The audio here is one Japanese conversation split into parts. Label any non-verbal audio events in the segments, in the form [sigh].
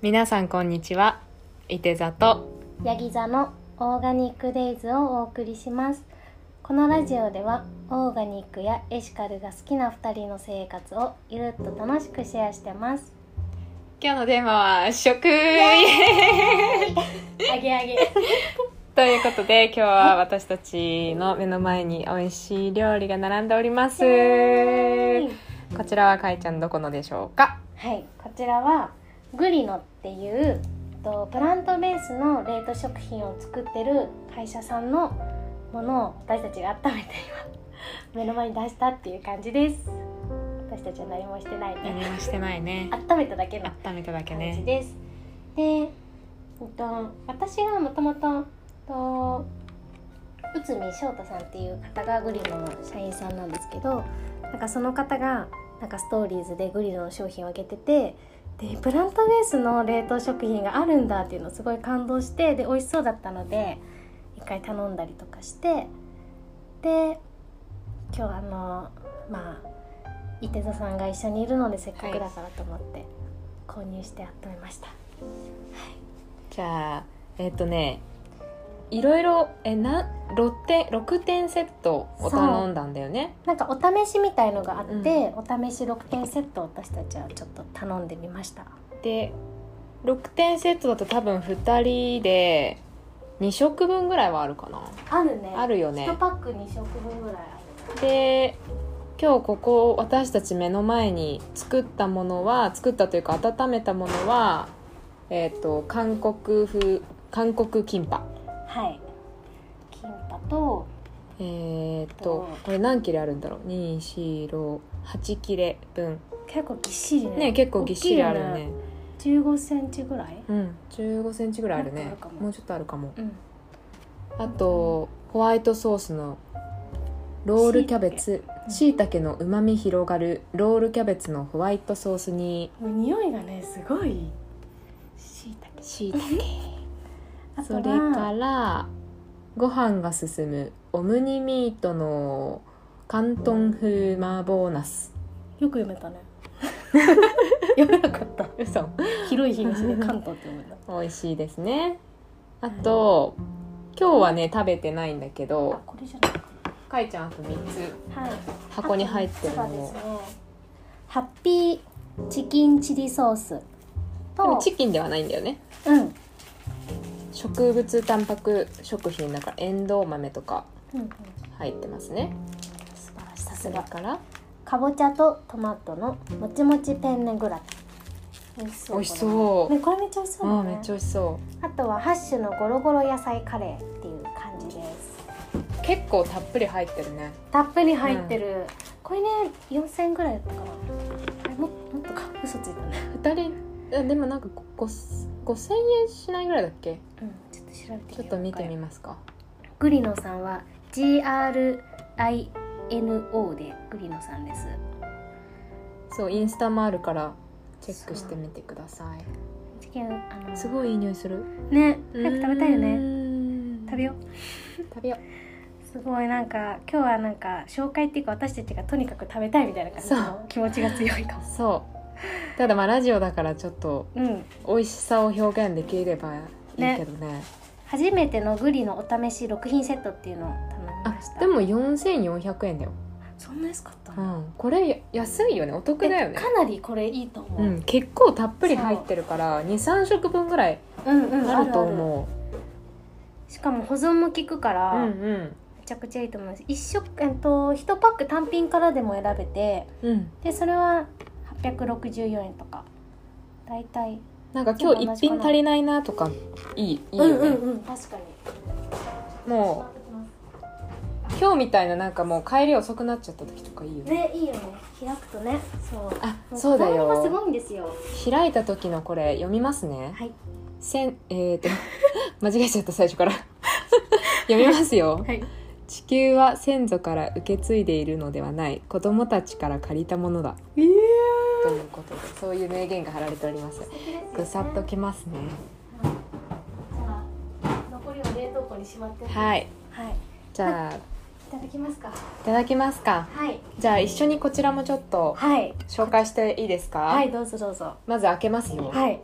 皆さんこんにちは。いて座とヤギ座のオーガニックデイズをお送りします。このラジオではオーガニックやエシカルが好きな2人の生活をゆるっと楽しくシェアしてます。今日のテーマは食。あげあげということで今日は私たちの目の前に美味しい料理が並んでおります。こちらはかいちゃんどこのでしょうか？はいこちらはグリノっていうとプラントベースの冷凍食品を作ってる会社さんのものを私たちが温めて今 [laughs] 目の前に出したっていう感じです私たちは何もしてない何ねもしてないね。温めただけの温めただけ感じね。です。で、えっと、私がもともとと内海翔太さんっていう方がグリノの社員さんなんですけどなんかその方がなんかストーリーズでグリノの商品をあげててでプラントベースの冷凍食品があるんだっていうのをすごい感動してで美味しそうだったので一回頼んだりとかしてで今日あのまあ伊手座さんが一緒にいるのでせっかくだからと思って購入して温めました。じゃあえっ、とねいろいろえな6点6点セットを頼んだんだよね。なんかお試しみたいのがあって、お試し6点セットを私たちはちょっと頼んでみました。で6点セットだと多分2人で2食分ぐらいはあるかな。あるね。あるよね。1パック2食分ぐらいあで今日ここ私たち目の前に作ったものは作ったというか温めたものはえっ、と韓国風韓国キンパ。るはい。キンパとえっ、とこれ何切れあるんだろう？248切れ分。結構ぎっしりね。ね結構ぎっしりあるね。よ15センチぐらい？うん1 5センチぐらいあるね。もうちょっとあるかも。うん。あとホワイトソースのロールキャベツ。しいたけのうまみ広がる。ロールキャベツのホワイトソースに。もう匂いがねすごい。しいたけしいたけそれからご飯が進むオムニミートの広東風麻婆ナスよく読めたね。[laughs] 読めなかった。嘘。広い東で関東って読めた。[laughs] 美味しいですね。あと今日はね食べてないんだけあどこれじゃないか。かいちゃんあと3つ。なはい。箱に入ってるの。をあと三つはですねハッピーチキンチリソースでともチキンではないんだよね。うん、うん植物タンパク食品だからエンドウ豆とかうん、入ってますね。素晴らしい。さそすがれから。かぼちゃとトマトのもちもちペンネグラタン。美味しそう美味しそう。ねこれめっちゃ美味しそうだね。うんめっちゃ美味しそあとはハッシュのゴロゴロ野菜カレーっていう感じです。う結構たっぷり入ってるね。たっぷり入ってる、これね4000円ぐらいだったかな。あれももっとか嘘ついたね。2人あでもなんかご5000円しないぐらいだっけ？うんちょっと調べてちょっと見てみますか。グリノさんは GRINO でグリノさんです。そうインスタもあるからチェックしてみてください。チキンあのすごいいい匂いする。ね早く食べたいよね。ね食べよう。食べよすごいなんか今日はなんか紹介っていうか私たちがとにかく食べたいみたいな感じの気持ちが強いかも。うそう [laughs] ただまあラジオだからちょっとうん。美味しさを表現できればいいけどね。初めてのグリのお試し6品セットっていうのを頼みあました。でも4400円だよ、そんな安かったの、うん、これ安いよね。お得だよね。えかなりこれいいと思う、うん、結構たっぷり入ってるから23食分ぐらいうんうんあると思しかも保存も効くから、ううん。めちゃくちゃいいと思います。一食えっと1パック単品からでも選べてうんうん。でそれは864円とか。大体。なんか今日一品足りないなとかいいいいよね、うん確かに。もう今日みたいななんかもう帰り遅くなっちゃった時とかいいよね。ねいいよね。開くとね。そう。あそうだこだわりがすよごいんですよ。開いた時のこれ読みますね。はい。せんえー、と [laughs] 間違えちゃった最初から。[laughs] 読みますよ。はい。地球は先祖から受け継いでいるのではない。子供たちから借りたものだ。ええということでそういう名言が貼られております。ぐさっときますね。残りは冷凍庫にしまって。はい。はい。じゃあ。いただきますか。いただきますか。はい。じゃあ一緒にこちらもちょっとはい紹介していいですか？はい、どうぞどうぞ。まず開けますよ。はい。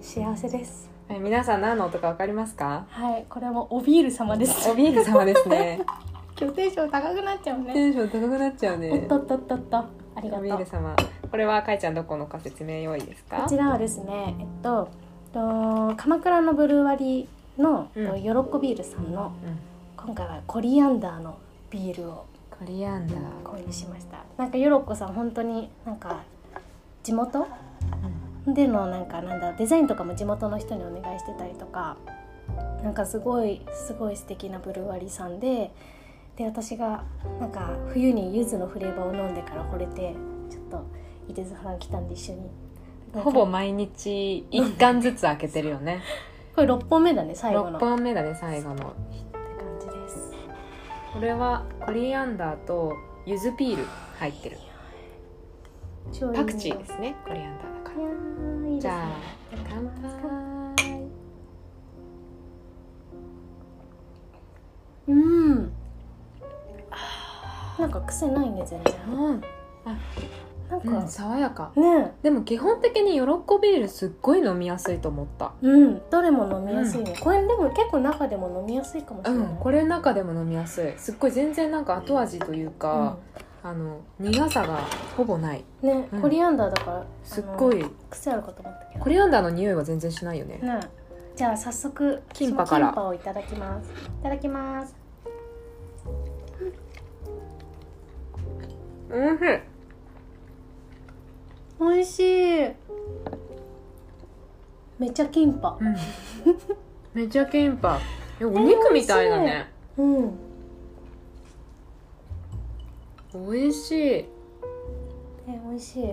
幸せです。皆さん何の音かわかりますか？はい、これもおビール様です。おビール様ですね。[laughs] 今日テンション高くなっちゃうね。テンション高くなっちゃうおっねとっとっとっと。ありがおとう。ビール様。これはかいちゃんどこのか説明用意ですか？こちらはですねえっとと鎌倉のブルワリーの、うん。とよろっこビールさんのうん。今回はコリアンダーのビールをコリアンダー。購入しました。なんかよろっこさん本当になんか地元？でのなんかなんだデザインとかも地元の人にお願いしてたりとかなんかすごいすごい素敵なブルワリーさんでで私がなんか冬に柚子のフレーバーを飲んでから惚れてちょっと伊手津原来たんで一緒に。[laughs] ほぼ毎日一貫ずつ開けてるよね。[laughs] これ6本目だね最後の。6本目だね最後のって感じです。これはコリアンダーと柚子ピール入ってる。パクチーですねコリアンダーだかいやーいいね。らじゃあ乾杯。うんなんか癖ないね全然。うん、なんか、うん、爽やか。ね。でも基本的にヨロッコビールすっごい飲みやすいと思った。うん。どれも飲みやすいね、これでも結構中でも飲みやすいかもしれない、うんこれの中でも飲みやすい。すっごい全然なんか後味というか、あの苦さがほぼない。うんね、うん。コリアンダーだからすっごい。癖あるかと思ったけど。コリアンダーの匂いは全然しないよね。ね。じゃあ早速キンパから。パをいただきます。いただきますおいしい美味しい。めっちゃキンパ。うん。めっちゃキンパ。えお肉みたいだね。うん美味しい。え美味しい。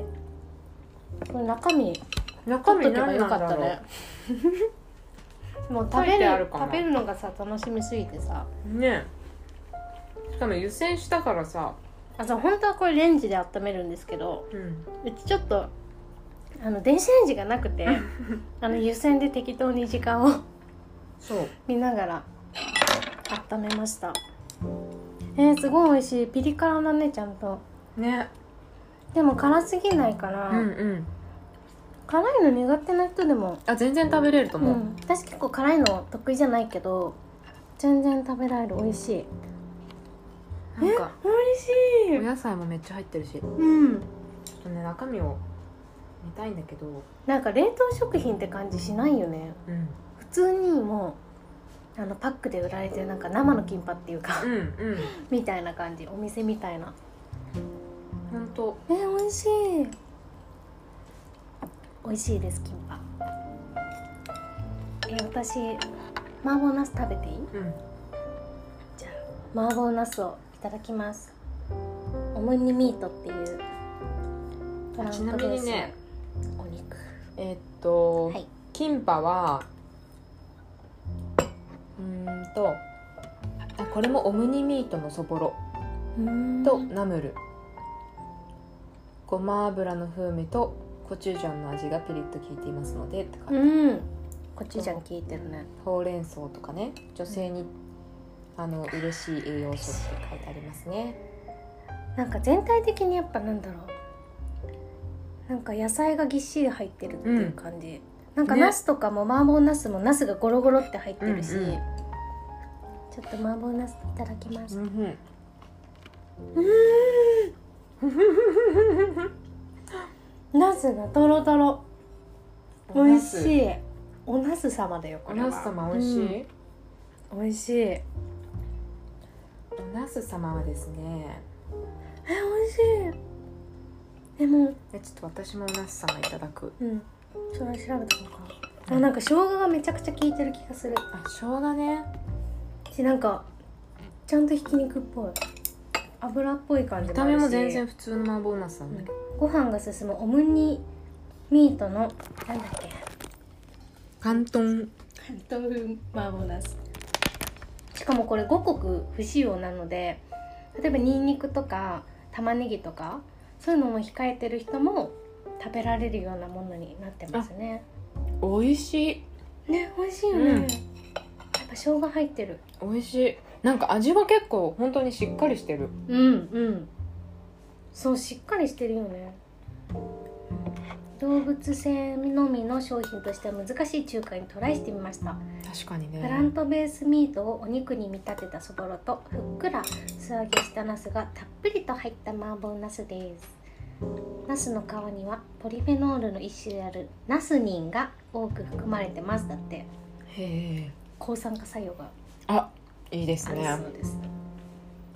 これ中身。中身取っとけば何よかったね。[laughs] もう食べる食べるのがさ楽しみすぎてさ。うね。しかも湯煎したからさあそう本当はこれレンジで温めるんですけどうちちょっとあの電子レンジがなくて [laughs] あの湯煎で適当に時間をそう。見ながら温めました。えー、すごい美味しい。ピリ辛だねちゃんと。ね。でも辛すぎないから、うんうん。辛いの苦手な人でも、あ全然食べれると思う、うん、私結構辛いの得意じゃないけど全然食べられる。美味しいなんか。美味しお野菜もめっちゃ入ってるし。ちょうんっとね中身を見たいんだけど。なんか冷凍食品って感じしないよね。うん。普通にもうあのパックで売られてるなんか生のキンパっていうかうんうん。[laughs] みたいな感じ。お店みたいな。ほんと。え美味しい。美味しいですキンパ。え私麻婆ナス食べていい？うん。じゃあ麻婆ナスをいただきます。オムニミートっていうトランちなみにねお肉。えーっと、はい。キンパはうーんとあこれもオムニミートのそぼろとナムル。ごま油の風味とコチュジャンの味がピリッと効いていますのでって書いてある。うん。コチュジャン効いてるね。ほうれん草とかね女性にあの嬉しい栄養素って書いてありますね。なんか全体的にやっぱなんだろう。なんか野菜がぎっしり入ってるっていう感じ、なんかね。ナスとかも麻婆ナスもナスがゴロゴロって入ってるし、うんうんちょっと麻婆ナスいただきます、んナスがとろとろ美味しい。いおナス様だよこれは。おナス様美味しい、うん、美味しい。えおナス様はですね美味しい。でもえちょっと私もおナス様いただく。うん。それ調べたのか。あなんか生姜がめちゃくちゃ効いてる気がする。あ生姜ね。しなんかちゃんとひき肉っぽい。油っぽい感じ見もあるし。た目も全然普通の麻婆ナスなんだけど、ご飯が進むオムニミートのなんだっけ。広東。豆腐麻婆ナスしかもこれ五穀不使用なので例えばニンニクとか玉ねぎとかそういうのも控えてる人も食べられるようなものになってますね。美味しい。ね美味しいよね、うん。やっぱ生姜入ってる。美味しい。なんか味は結構本当にしっかりしてる。うんうん。そうしっかりしてるよね動物性のみの商品としては難しい中華にトライしてみました。確かにね。プラントベースミートをお肉に見立てたそぼろとふっくら素揚げしたナスがたっぷりと入った麻婆ナスです。ナスの皮にはポリフェノールの一種であるナスニンが多く含まれてます。だってへえ。抗酸化作用が。あいいですね。そうです。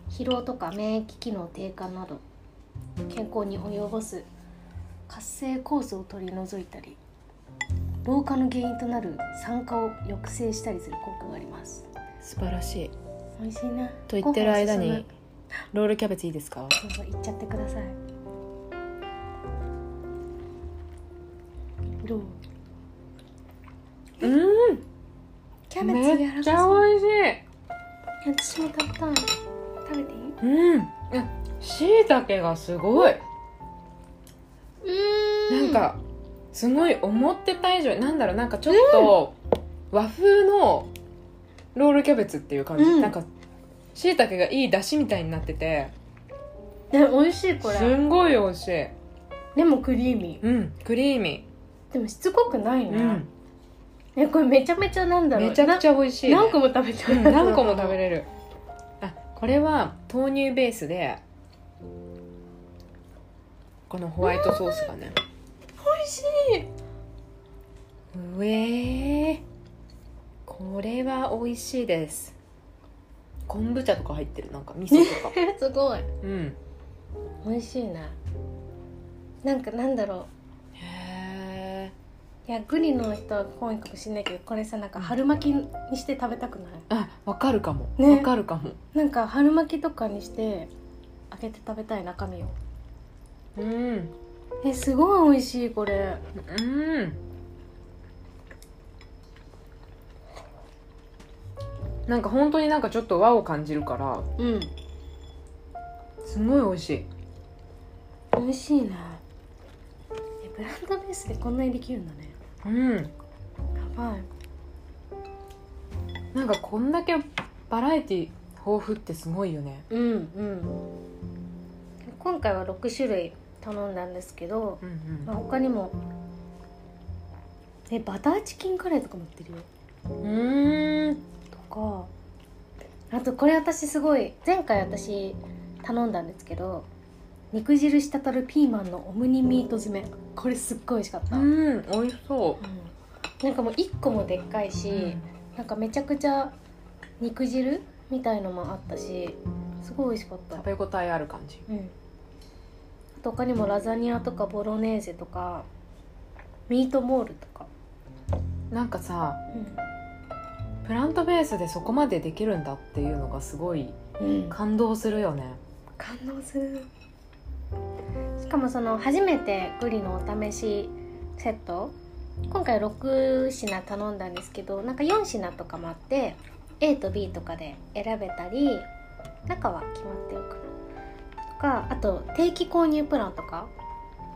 疲労とか免疫機能低下など健康に及ぼす活性酵素を取り除いたり老化の原因となる酸化を抑制したりする効果があります。素晴らしい。美味しいねと言ってる間にロールキャベツいいですか？進むどうぞいっちゃってください。どう？うん。キャベツめっちゃ美味しい。私も食べたい。食べていい？うん。しいたけがすごいなんかすごい思ってた以上になんだろうなんかちょっと和風のロールキャベツっていう感じ、うん。なんかしいたけがいい出汁みたいになってて。で美味しいこすれんごい美味しい。でもクリーミうんクリーミー。でもしつこくないー、ね、えこれめちゃめちゃなんだろう。めちゃくちゃ美味しい、ね、何個も食べてうん何個も食べるれる。あこれは豆乳ベースでこのホワイトソースがね。美味しい。うえー、これは美味しいです。昆布茶とか入ってる？なんか味噌とか。え [laughs] すごい。うん。美味しいね。なんかなんだろへえういやグリの人は多いかもしれないけどこれさなんか春巻きにして食べたくない？あわかるかも。わ、ねかるかも。なんか春巻きとかにして開けて食べたい中身をうん。えすごい美味しいこれ。うん。なんか本当になんかちょっと和を感じるから。うん。すごい美味しい。美味しいねえブランドベースでこんなにできるんだね。うん。やばい。なんかこんだけバラエティ豊富ってすごいよね。うんうん。今回は6種類頼んだんですけど、うんまあ、他にもえバターチキンカレーとかも売ってるよ。うんうん。とかあとこれ私すごい前回私頼んだんですけど肉汁滴るピーマンのオムニミート詰め。これすっごい美味しかった、ううんん美味しそなんかもう1個もでっかいうし、なんかめちゃくちゃ肉汁みたいのもあったしすごい美味しかった。食べ応えある感じ。うん他にもラザニアとかボロネーゼとかミートボールとか、なんかさうん。プラントベースでそこまでできるんだっていうのがすごい感動するよね。感動する。しかもその初めてグリのお試しセット今回6品頼んだんですけどなんか4品とかもあって A と B とかで選べたり中は決まってるかな。とかあと定期購入プランとか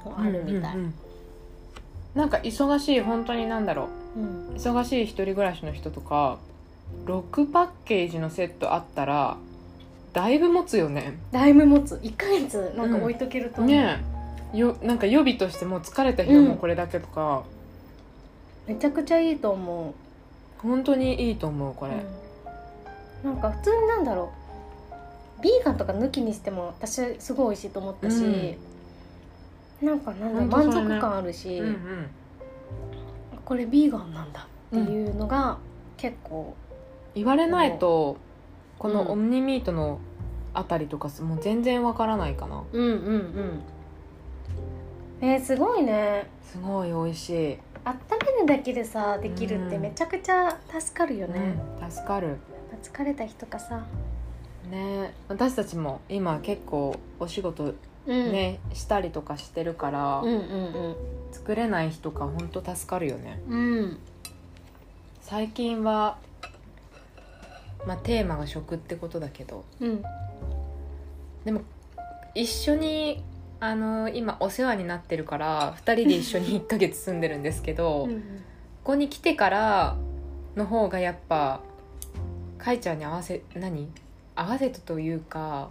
もあるみたい、うんうんうんなんか忙しい本当になんだろう。ん。う忙しい一人暮らしの人とか6パッケージのセットあったらだいぶ持つよね。だいぶ持つ。1ヶ月なんか置いとけると思う、ねえ。よなんか予備としてもう疲れた日はもうこれだけとか、めちゃくちゃいいと思本当にいいと思うこう、れ、なんか普通になんだろうビーガンとか抜きにしても私すごい美味しいと思ったし、なんかなんだ満足感あるし、うんうん。これビーガンなんだっていうのが結構、言われないとこうん。のオムニミートのあたりとかもう全然わからないかな。うんうんうん。えー、すごいね。すごい美味しい、温めるだけでさできるってうん。めちゃくちゃ助かるよね、うん、助かる。疲れた日とかさね。私たちも今結構お仕事うん。ね、したりとかしてるから、うんうん作れない日とか本当助かるよね。うん。うん最近はまあテーマが食ってことだけど。うん。一緒にあの今お世話になってるから2人で一緒に1ヶ月住んでるんですけど、ここに来てからの方がやっぱかいちゃんに合わせ何？合わせたというか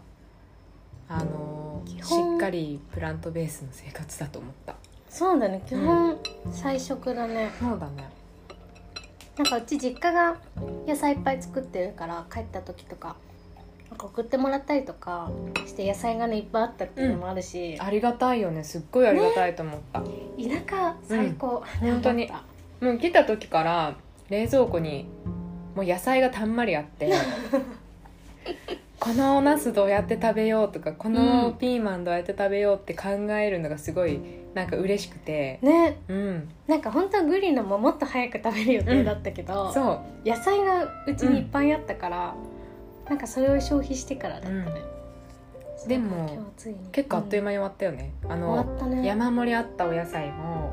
あのしっかりプラントベースの生活だと思った。そうだね。基本菜食だね、そうだね。なんかうち実家が野菜いっぱい作ってるから帰った時とかなんか送ってもらったりとかして野菜がねいっぱいあったっていうのもあるし、ありがたいよね。すっごいありがたいと思った、田舎最高、うん。本当に。もう来た時から冷蔵庫にもう野菜がたんまりあって [laughs] このお茄子どうやって食べようとかこのピーマンどうやって食べようって考えるのがすごいなんか嬉しくて。たね。うん。なんか本当はグリのももっと早く食べる予定だったけど、そう。野菜がうちにいっぱいあったから、なんかそれを消費してからだったね、うん。でも結構あっという間に終わったよね、あうん。のね。山盛りあったお野菜も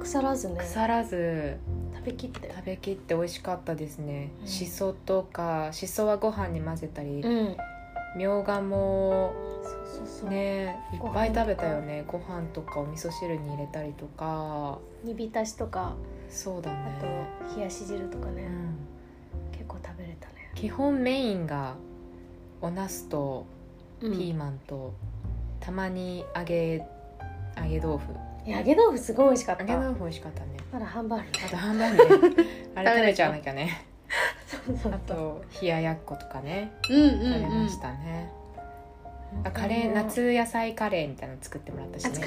腐らずね。腐らず食べきって。食べきって美味しかったですね、うん。しそとかしそはご飯に混ぜたり、うん。みょうがもそうそうそう、ねいっぱい食べたよね。ご飯とか。お味噌汁に入れたりとか。煮浸しとか。そうだね。あと冷やし汁とかね、うん、結構食べれたね。基本メインがお茄子とピピーマンと、たまに揚げ揚げ豆腐。揚げ豆腐すごい美味しかった。揚げ豆腐美味しかったねまだハンバーグあとハンバーグねあれ食べちゃわなきゃね。そうそうあと冷ややっことかね。うんうん食べましたね、あカレー夏野菜カレーみたいなの作ってもらったしね。あね。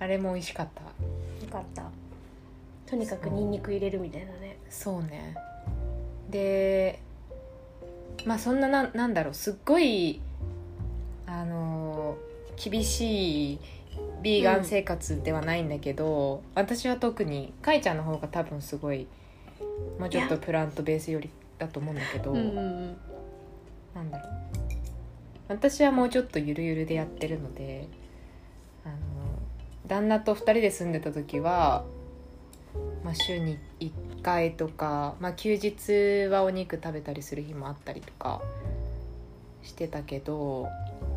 あれも美味しかった。よかった。とにかくニンニク入れるみたいなね。そうね。でまあそんなななんだろう。すっごいあの厳しいビーガン生活ではないんだけど、私は特にかいちゃんの方が多分すごいもうちょっとプラントベースよりだと思うんだけど、んなんだろう。私はもうちょっとゆるゆるでやってるのであの旦那と2人で住んでた時は、まあ、週に1回とか、まあ、休日はお肉食べたりする日もあったりとかしてたけど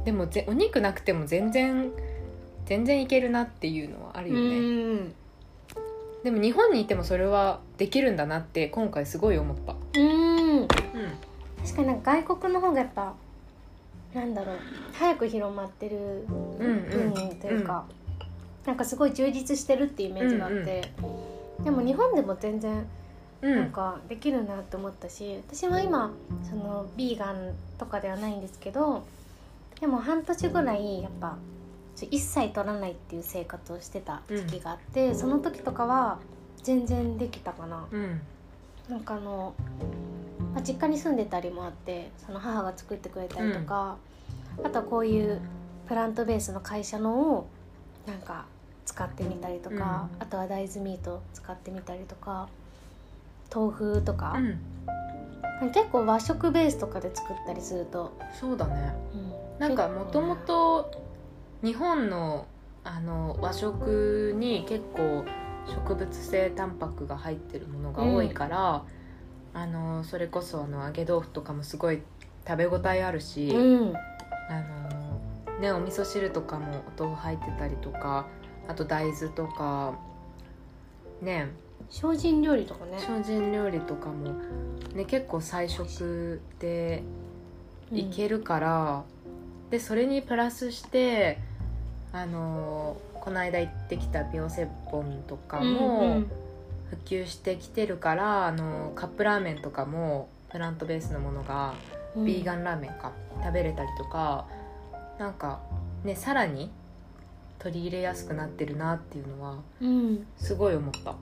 でもぜお肉なくても全然全然いけるなっていうのはあるよね、うん。でも日本にいてもそれはできるんだなって今回すごい思った、うん。う確かになんか外国の方がやっぱなんだろう早く広まってるんうん。分というか、なんかすごい充実してるっていうイメージがあって、でも日本でも全然うん。なんかできるなって思ったし、私は今そのビーガンとかではないんですけどでも半年ぐらいやっぱ一切取らないっていう生活をしてた時期があって、その時とかは全然できたかな。うん。なんかあの、まあ、実家に住んでたりもあってその母が作ってくれたりとか、あとはこういうプラントベースの会社のをなんか使ってみたりとか、うん。あとは大豆ミート使ってみたりとか豆腐とかう、ん。結構和食ベースとかで作ったりすると、そうだね。うん。なんかもともと日本のあの和食に結構植物性タンパクが入ってるものが多いから、あのそれこそあの揚げ豆腐とかもすごい食べ応えあるし、うん。あのね、お味噌汁とかもお豆腐入ってたりとかあと大豆とかね。精進料理とかね。精進料理とかも、ね、結構菜食でいけるから、でそれにプラスしてあのこの間行ってきたビオセボンとかも普及してきてるから、あのカップラーメンとかもプラントベースのものがうん。ビーガンラーメンか食べれたりとかなんかねさらに取り入れやすくなってるなっていうのはうん。すごい思った。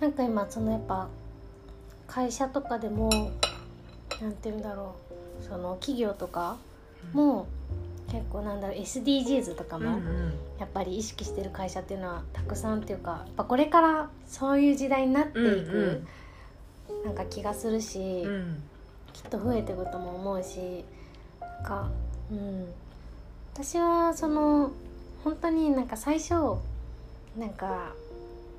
なんか今そのやっぱ会社とかでもなんて言うんだろうその企業とかも結構なんだろう SDGs とかもやっぱり意識してる会社っていうのはたくさんっていうかやっぱこれからそういう時代になっていくなんか気がするし、うん。うんきっと増えていくとも思うしなんかうん。私はその本当になんか最初なんか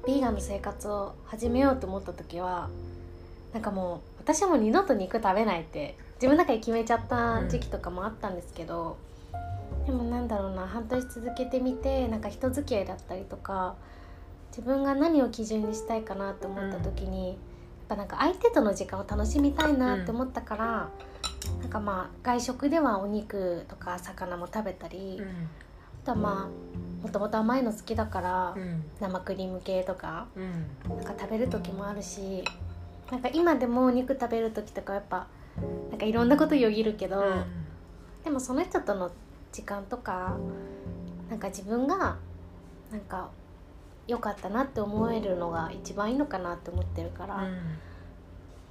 ビーガンの生活を始めようと思った時はなんかもう私はもう二度と肉食べないって自分の中で決めちゃった時期とかもあったんですけど、でもなんだろうな半年続けてみてなんか人付き合いだったりとか自分が何を基準にしたいかなって思った時に、やっぱなんか相手との時間を楽しみたいなって思ったから、なんかまあ外食ではお肉とか魚も食べたり、とはまあもともと甘いの好きだから、うん。生クリーム系とかうん。なんか食べる時もあるしなんか今でもお肉食べる時とかやっぱなんかいろんなことよぎるけど、でもその人との時間とかなんか自分がなんか良かったなって思えるのが一番いいのかなって思ってるから、うん。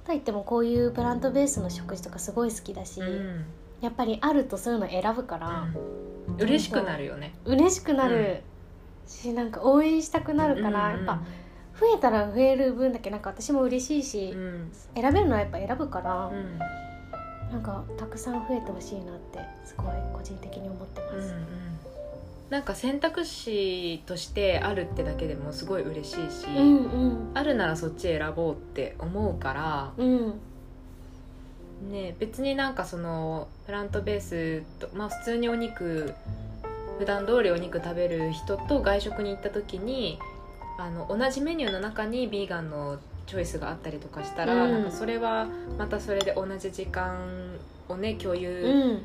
といってもこういうプラントベースの食事とかすごい好きだし、うん。やっぱりあるとそういうの選ぶから、うん。嬉しくなるよね。嬉しくなる。し、なんか応援したくなるから、やっぱ増えたら増える分だけなんか私も嬉しいし、うん。選べるのはやっぱ選ぶから、うんなんかたくさん増えてほしいなってすごい個人的に思ってます。うんうん。なんか選択肢としてあるってだけでもすごい嬉しいし、うんうん。あるならそっち選ぼうって思うから、うん。ね、別になんかそのプラントベースと、まあ、普通にお肉普段通りお肉食べる人と外食に行った時にあの同じメニューの中にビーガンのチョイスがあったりとかしたら、うん。なんかそれはまたそれで同じ時間をね共う有ん。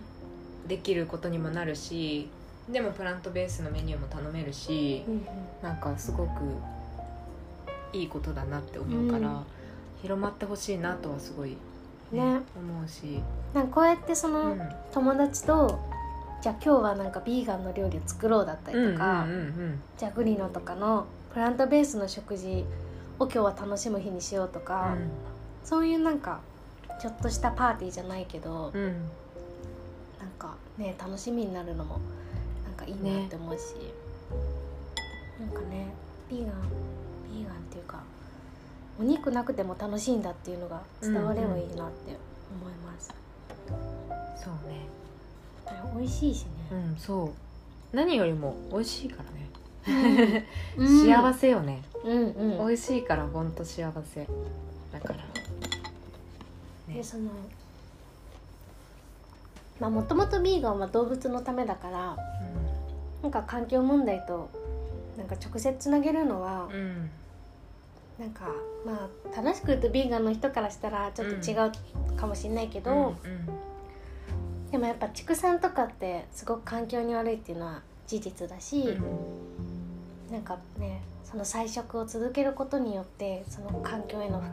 できることにもなるし、でもプラントベースのメニューも頼めるしうんなんかすごくいいことだなって思うから、うん。広まってほしいなとはすごい、ねね。思うし。なんかこうやってその、うん。友達とじゃあ今日はなんかビーガンの料理を作ろうだったりとか、うんうんうん。じゃあグリノとかのプラントベースの食事を今日は楽しむ日にしようとか、そういうなんかちょっとしたパーティーじゃないけど、うん。うんなんかね楽しみになるのもなんかいいなって思うし、なんかねビーガンビーガンっていうかお肉なくても楽しいんだっていうのが伝わればいいなって思います、そうね。美味しいしうね、んそう。何よりも美味しいからね、うん。幸せよね、うんうん。美味しいからほんと幸せ。だから。ね。でそのまあもともとビーガンは動物のためだからなんか環境問題となんか直接つなげるのは、うん、うんなんかまあ正しく言うとビーガンの人からしたらちょっと違うかもしれないけど、うんでもやっぱ畜産とかってすごく環境に悪いっていうのは事実だし、なんかねその菜食を続けることによってその環境への負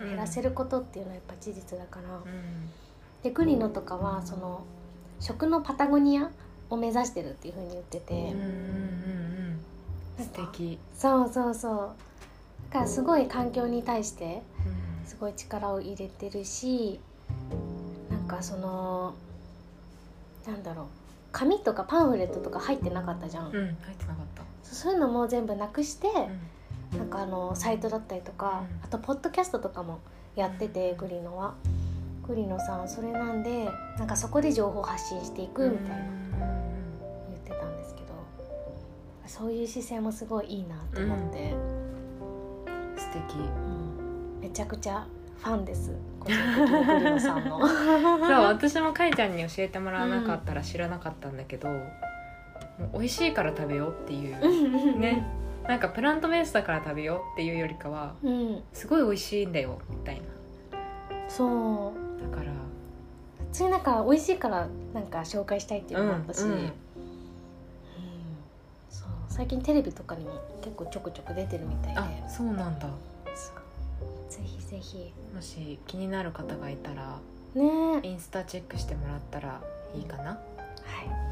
荷減らせることっていうのはやっぱ事実だから、でグリノとかはその食のパタゴニアを目指してるっていうふうに言ってて、うんうんうん素敵、そうそうそう。だからすごい環境に対してうん。すごい力を入れてるしなんかそのなんだろう。紙とかパンフレットとか入ってなかったじゃん、うん入ってなかったそういうのも全部なくして、うん。なんかあのサイトだったりとか、うん。あとポッドキャストとかもやってて、うん。グリノは。グリノさんそれなんでなんかそこで情報発信していくみたいな言ってたんですけどそういう姿勢もすごいいいなと思って、素敵。うん。めちゃくちゃファンです。個人的にグリノさんの。[laughs] そう私もかいちゃんに教えてもらわなかったら知らなかったんだけど、もう美味しいから食べようっていう。ね。なんかプラントベースだから食べようっていうよりかはうん。すごい美味しいんだよみたいそう。なだから。普通になんか美味しいからなんか紹介したいっていうのもあったし、うんうん。うん。そう。最近テレビとかにも結構ちょくちょく出てるみたいで。あそうなんだ。ぜひぜひ。もし気になる方がいたらね。えインスタチェックしてもらったらいいかな。はい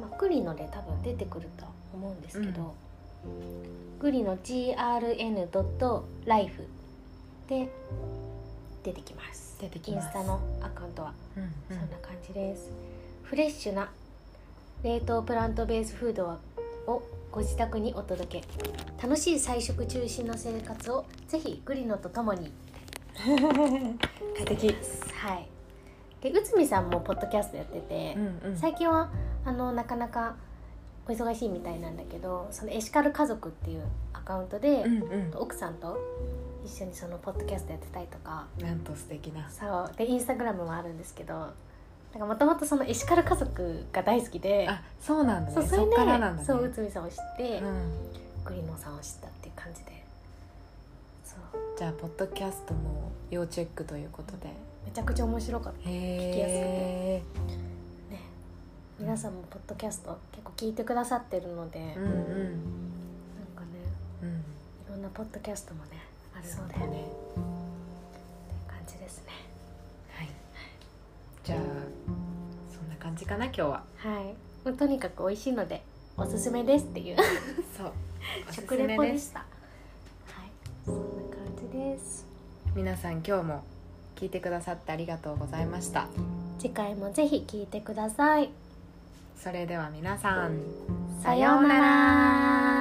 まあグリノで多分出てくるとは思うんですけど、グリノ grn.life で出てきます。出てきます。インスタのアカウントは。うんうん。そんな感じです、フレッシュな冷凍プラントベースフードをご自宅にお届け。楽しい菜食中心の生活をぜひグリノとともに。素敵はい。で内海さんもポッドキャストやってて、うんうん。最近はあのなかなかお忙しいみたいなんだけどそのエシカル家族っていうアカウントで、うんうん。奥さんと一緒にそのポッドキャストやってたりとか。なんと素敵な。そう。でインスタグラムもあるんですけどもともとそのエシカル家族が大好きであそうなんだね。そっそうそれでね。そう内海さんを知って、うん。グリノさんを知ったっていう感じで。そう。じゃあポッドキャストも要チェックということで。めちゃくちゃ面白かった。へ聞きやすくて皆さんもポッドキャスト結構聞いてくださってるので、うんうん。なんかねうん。いろんなポッドキャストもねあるので、そうだね。っていう感じですね。はい。じゃあそんな感じかな今日は。はい。もうとにかく美味しいのでおすすめですっていう。そう。[laughs] おすす食レポめでした。はい。そんな感じです。皆さん今日も聞いてくださってありがとうございました。次回もぜひ聞いてくださいそれでは皆さんさようなら。